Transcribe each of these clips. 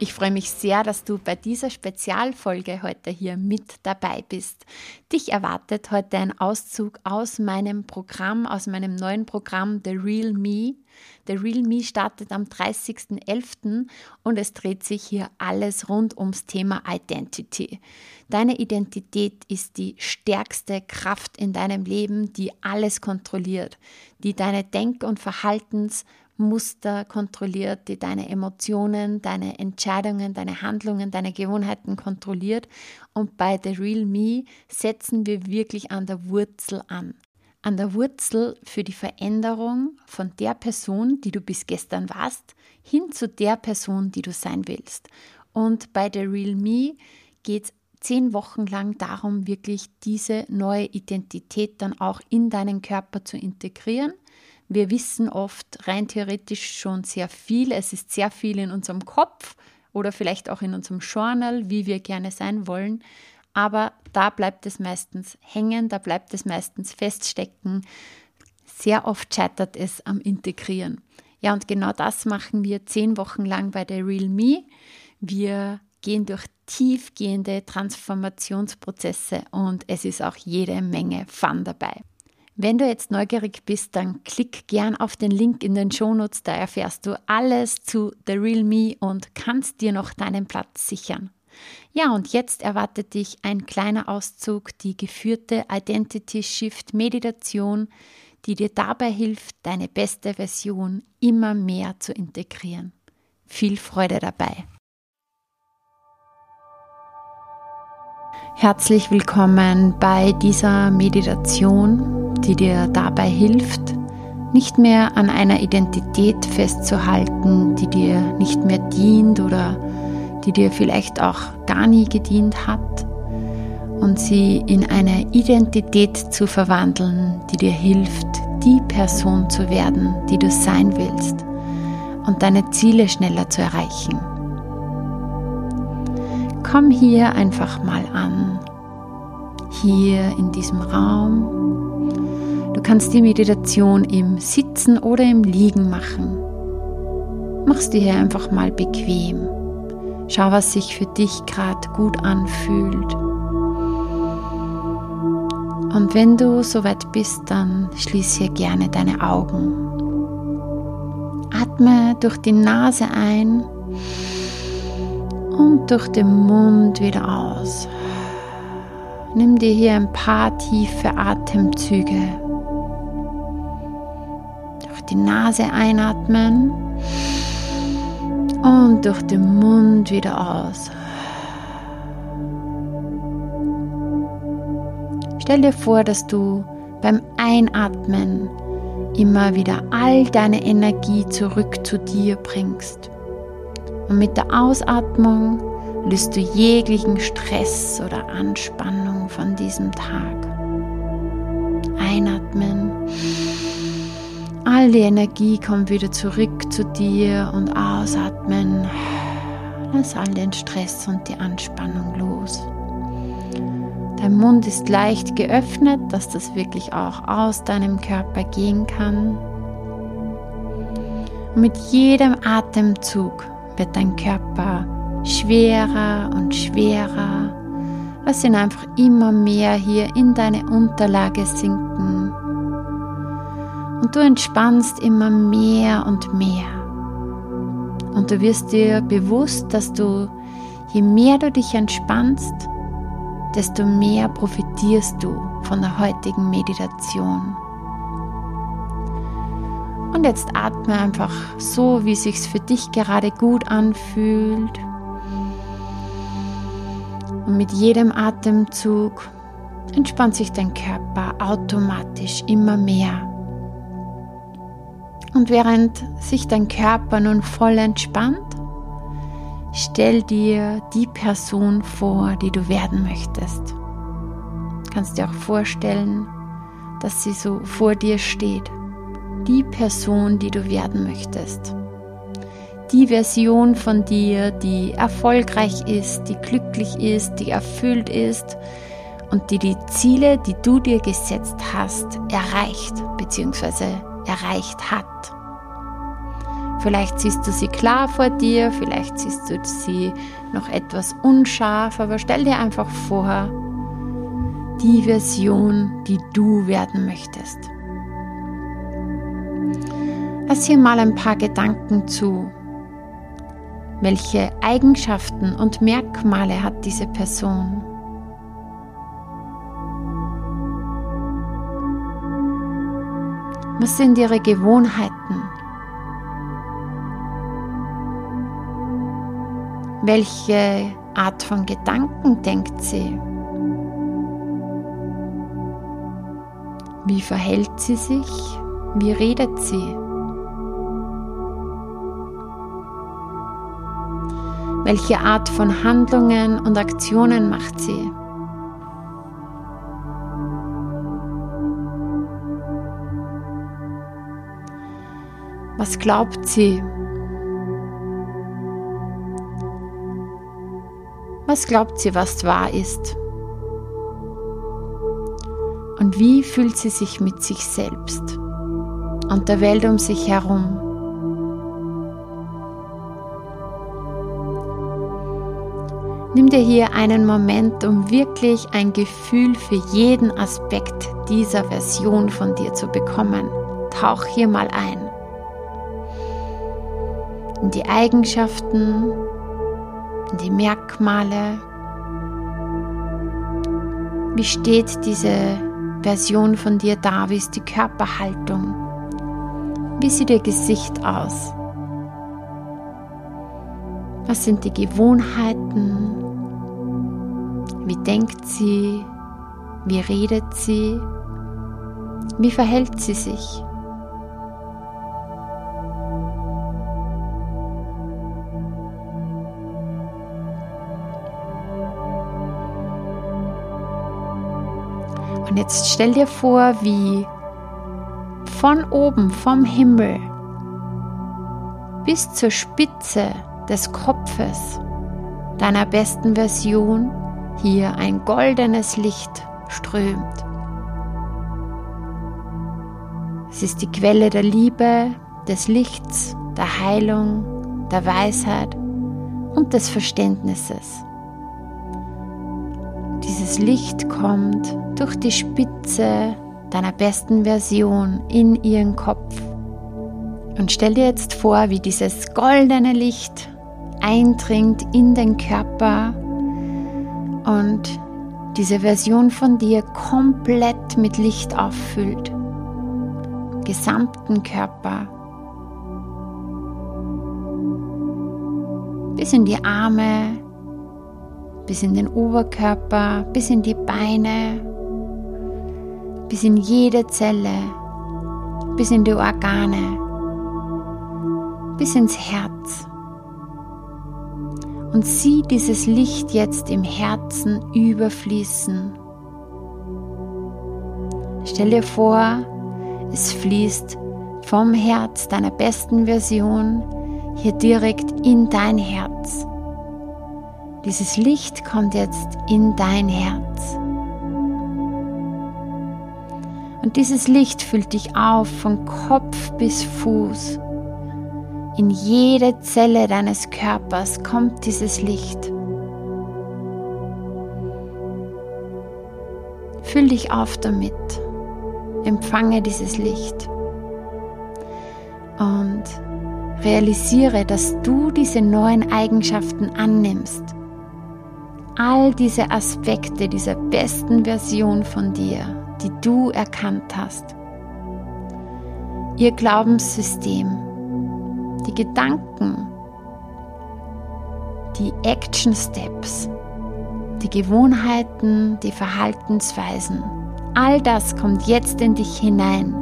Ich freue mich sehr, dass du bei dieser Spezialfolge heute hier mit dabei bist. Dich erwartet heute ein Auszug aus meinem Programm, aus meinem neuen Programm The Real Me. The Real Me startet am 30.11. und es dreht sich hier alles rund ums Thema Identity. Deine Identität ist die stärkste Kraft in deinem Leben, die alles kontrolliert, die deine Denk- und Verhaltens- Muster kontrolliert, die deine Emotionen, deine Entscheidungen, deine Handlungen, deine Gewohnheiten kontrolliert. Und bei The Real Me setzen wir wirklich an der Wurzel an. An der Wurzel für die Veränderung von der Person, die du bis gestern warst, hin zu der Person, die du sein willst. Und bei The Real Me geht es zehn Wochen lang darum, wirklich diese neue Identität dann auch in deinen Körper zu integrieren wir wissen oft rein theoretisch schon sehr viel. Es ist sehr viel in unserem Kopf oder vielleicht auch in unserem Journal, wie wir gerne sein wollen. Aber da bleibt es meistens hängen, da bleibt es meistens feststecken. Sehr oft scheitert es am Integrieren. Ja, und genau das machen wir zehn Wochen lang bei der Real Me. Wir gehen durch tiefgehende Transformationsprozesse und es ist auch jede Menge Fun dabei. Wenn du jetzt neugierig bist, dann klick gern auf den Link in den Shownotes, da erfährst du alles zu The Real Me und kannst dir noch deinen Platz sichern. Ja, und jetzt erwartet dich ein kleiner Auszug, die geführte Identity Shift Meditation, die dir dabei hilft, deine beste Version immer mehr zu integrieren. Viel Freude dabei. Herzlich willkommen bei dieser Meditation die dir dabei hilft, nicht mehr an einer Identität festzuhalten, die dir nicht mehr dient oder die dir vielleicht auch gar nie gedient hat und sie in eine Identität zu verwandeln, die dir hilft, die Person zu werden, die du sein willst und deine Ziele schneller zu erreichen. Komm hier einfach mal an, hier in diesem Raum Du kannst die Meditation im Sitzen oder im Liegen machen. Machst dir hier einfach mal bequem. Schau, was sich für dich gerade gut anfühlt. Und wenn du soweit bist, dann schließ hier gerne deine Augen. Atme durch die Nase ein und durch den Mund wieder aus. Nimm dir hier ein paar tiefe Atemzüge die Nase einatmen und durch den Mund wieder aus. Stell dir vor, dass du beim Einatmen immer wieder all deine Energie zurück zu dir bringst. Und mit der Ausatmung löst du jeglichen Stress oder Anspannung von diesem Tag. Einatmen. All die Energie kommt wieder zurück zu dir und ausatmen. Lass all den Stress und die Anspannung los. Dein Mund ist leicht geöffnet, dass das wirklich auch aus deinem Körper gehen kann. Und mit jedem Atemzug wird dein Körper schwerer und schwerer. Lass ihn einfach immer mehr hier in deine Unterlage sinken und du entspannst immer mehr und mehr. Und du wirst dir bewusst, dass du, je mehr du dich entspannst, desto mehr profitierst du von der heutigen Meditation. Und jetzt atme einfach so, wie sich's für dich gerade gut anfühlt. Und mit jedem Atemzug entspannt sich dein Körper automatisch immer mehr. Und während sich dein Körper nun voll entspannt, Stell dir die Person vor, die du werden möchtest. Du kannst dir auch vorstellen, dass sie so vor dir steht. Die Person, die du werden möchtest. Die Version von dir, die erfolgreich ist, die glücklich ist, die erfüllt ist und die die Ziele, die du dir gesetzt hast, erreicht bzw. erreicht hat. Vielleicht siehst du sie klar vor dir, vielleicht siehst du sie noch etwas unscharf, aber stell dir einfach vor, die Version, die du werden möchtest. Lass hier mal ein paar Gedanken zu. Welche Eigenschaften und Merkmale hat diese Person? Was sind ihre Gewohnheiten? Welche Art von Gedanken denkt sie? Wie verhält sie sich? Wie redet sie? Welche Art von Handlungen und Aktionen macht sie? Was glaubt sie? Was glaubt sie, was wahr ist? Und wie fühlt sie sich mit sich selbst und der Welt um sich herum? Nimm dir hier einen Moment, um wirklich ein Gefühl für jeden Aspekt dieser Version von dir zu bekommen. Tauch hier mal ein. In die Eigenschaften, in die Merkmale. Wie steht diese Version von dir da? Wie ist die Körperhaltung? Wie sieht ihr Gesicht aus? Was sind die Gewohnheiten? Wie denkt sie? Wie redet sie? Wie verhält sie sich? Und jetzt stell dir vor, wie von oben, vom Himmel bis zur Spitze des Kopfes deiner besten Version hier ein goldenes Licht strömt. Es ist die Quelle der Liebe, des Lichts, der Heilung, der Weisheit und des Verständnisses. Dieses Licht kommt durch die Spitze deiner besten Version in ihren Kopf. Und stell dir jetzt vor, wie dieses goldene Licht eindringt in den Körper und diese Version von dir komplett mit Licht auffüllt. Gesamten Körper. Bis in die Arme, bis in den Oberkörper, bis in die Beine, bis in jede Zelle, bis in die Organe, bis ins Herz. Und sieh dieses Licht jetzt im Herzen überfließen. Stell dir vor, es fließt vom Herz deiner besten Version hier direkt in dein Herz. Dieses Licht kommt jetzt in dein Herz. Und dieses Licht füllt dich auf von Kopf bis Fuß. In jede Zelle deines Körpers kommt dieses Licht. Füll dich auf damit. Empfange dieses Licht. Und realisiere, dass du diese neuen Eigenschaften annimmst all diese Aspekte dieser besten Version von dir, die du erkannt hast. Ihr Glaubenssystem, die Gedanken, die Action Steps, die Gewohnheiten, die Verhaltensweisen, all das kommt jetzt in dich hinein.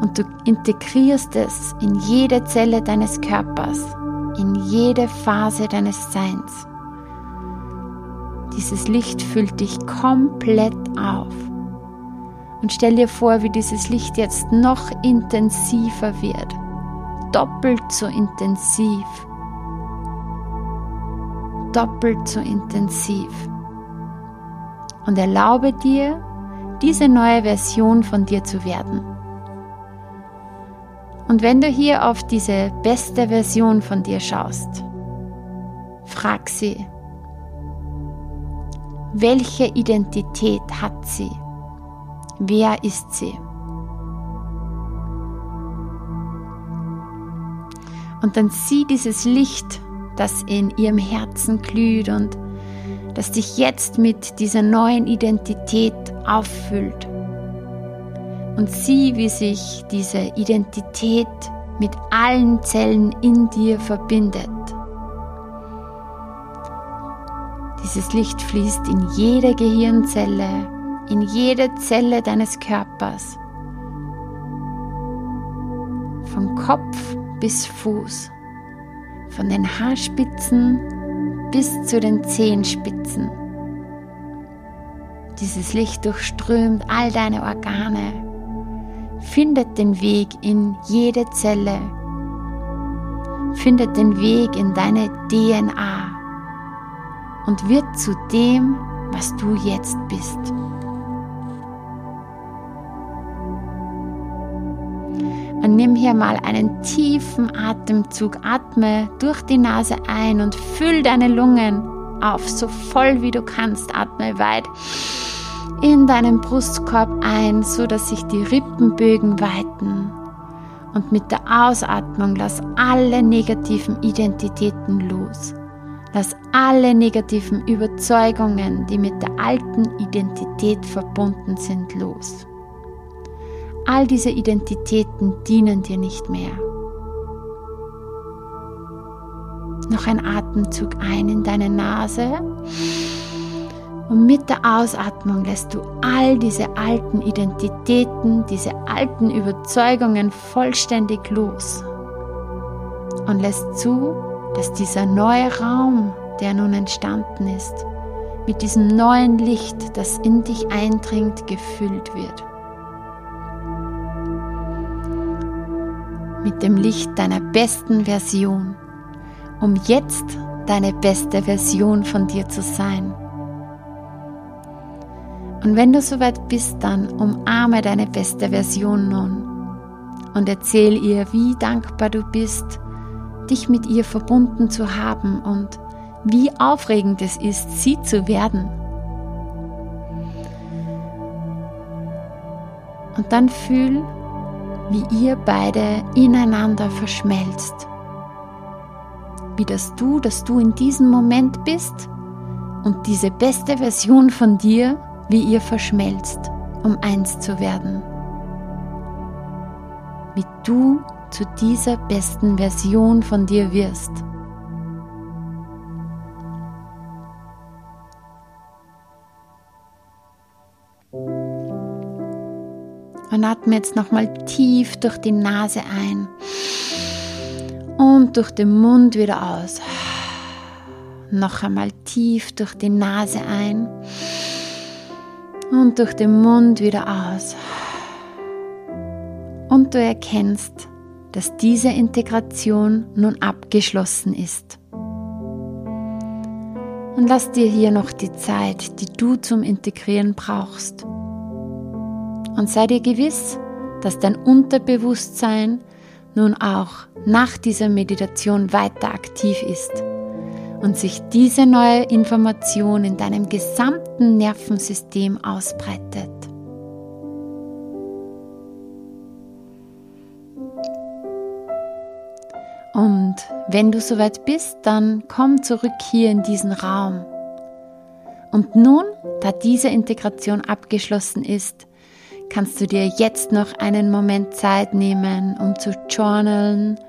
Und du integrierst es in jede Zelle deines Körpers in jede Phase deines Seins. Dieses Licht füllt dich komplett auf. Und stell dir vor, wie dieses Licht jetzt noch intensiver wird. Doppelt so intensiv. Doppelt so intensiv. Und erlaube dir, diese neue Version von dir zu werden. Und wenn du hier auf diese beste Version von dir schaust, frag sie, welche Identität hat sie? Wer ist sie? Und dann sieh dieses Licht, das in ihrem Herzen glüht und das dich jetzt mit dieser neuen Identität auffüllt. Und sieh, wie sich diese Identität mit allen Zellen in dir verbindet. Dieses Licht fließt in jede Gehirnzelle, in jede Zelle deines Körpers. Von Kopf bis Fuß, von den Haarspitzen bis zu den Zehenspitzen. Dieses Licht durchströmt all deine Organe, findet den Weg in jede Zelle, findet den Weg in deine DNA und wird zu dem, was du jetzt bist. Und nimm hier mal einen tiefen Atemzug, atme durch die Nase ein und füll deine Lungen auf, so voll wie du kannst, atme weit in deinen Brustkorb ein, so dass sich die Rippenbögen weiten. Und mit der Ausatmung lass alle negativen Identitäten los. Lass alle negativen Überzeugungen, die mit der alten Identität verbunden sind, los. All diese Identitäten dienen dir nicht mehr. Noch ein Atemzug ein in deine Nase. Und mit der Ausatmung lässt du all diese alten Identitäten, diese alten Überzeugungen vollständig los. Und lässt zu, dass dieser neue Raum, der nun entstanden ist, mit diesem neuen Licht, das in dich eindringt, gefüllt wird. Mit dem Licht deiner besten Version, um jetzt deine beste Version von dir zu sein. Und wenn du soweit bist, dann umarme deine beste Version nun und erzähl ihr, wie dankbar du bist dich mit ihr verbunden zu haben und wie aufregend es ist, sie zu werden. Und dann fühl, wie ihr beide ineinander verschmelzt. Wie das Du, das du in diesem Moment bist und diese beste Version von dir, wie ihr verschmelzt, um eins zu werden. Wie du zu dieser besten Version von dir wirst. Und atme jetzt nochmal tief durch die Nase ein und durch den Mund wieder aus. Noch einmal tief durch die Nase ein und durch den Mund wieder aus. Und du erkennst, dass diese Integration nun abgeschlossen ist. Und lass dir hier noch die Zeit, die du zum Integrieren brauchst. Und sei dir gewiss, dass dein Unterbewusstsein nun auch nach dieser Meditation weiter aktiv ist und sich diese neue Information in deinem gesamten Nervensystem ausbreitet. Und wenn du soweit bist, dann komm zurück hier in diesen Raum. Und nun, da diese Integration abgeschlossen ist, kannst du dir jetzt noch einen Moment Zeit nehmen, um zu journalen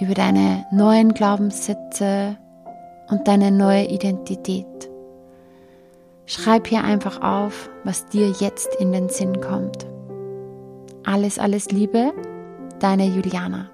über deine neuen Glaubenssätze und deine neue Identität. Schreib hier einfach auf, was dir jetzt in den Sinn kommt. Alles, alles Liebe, deine Juliana.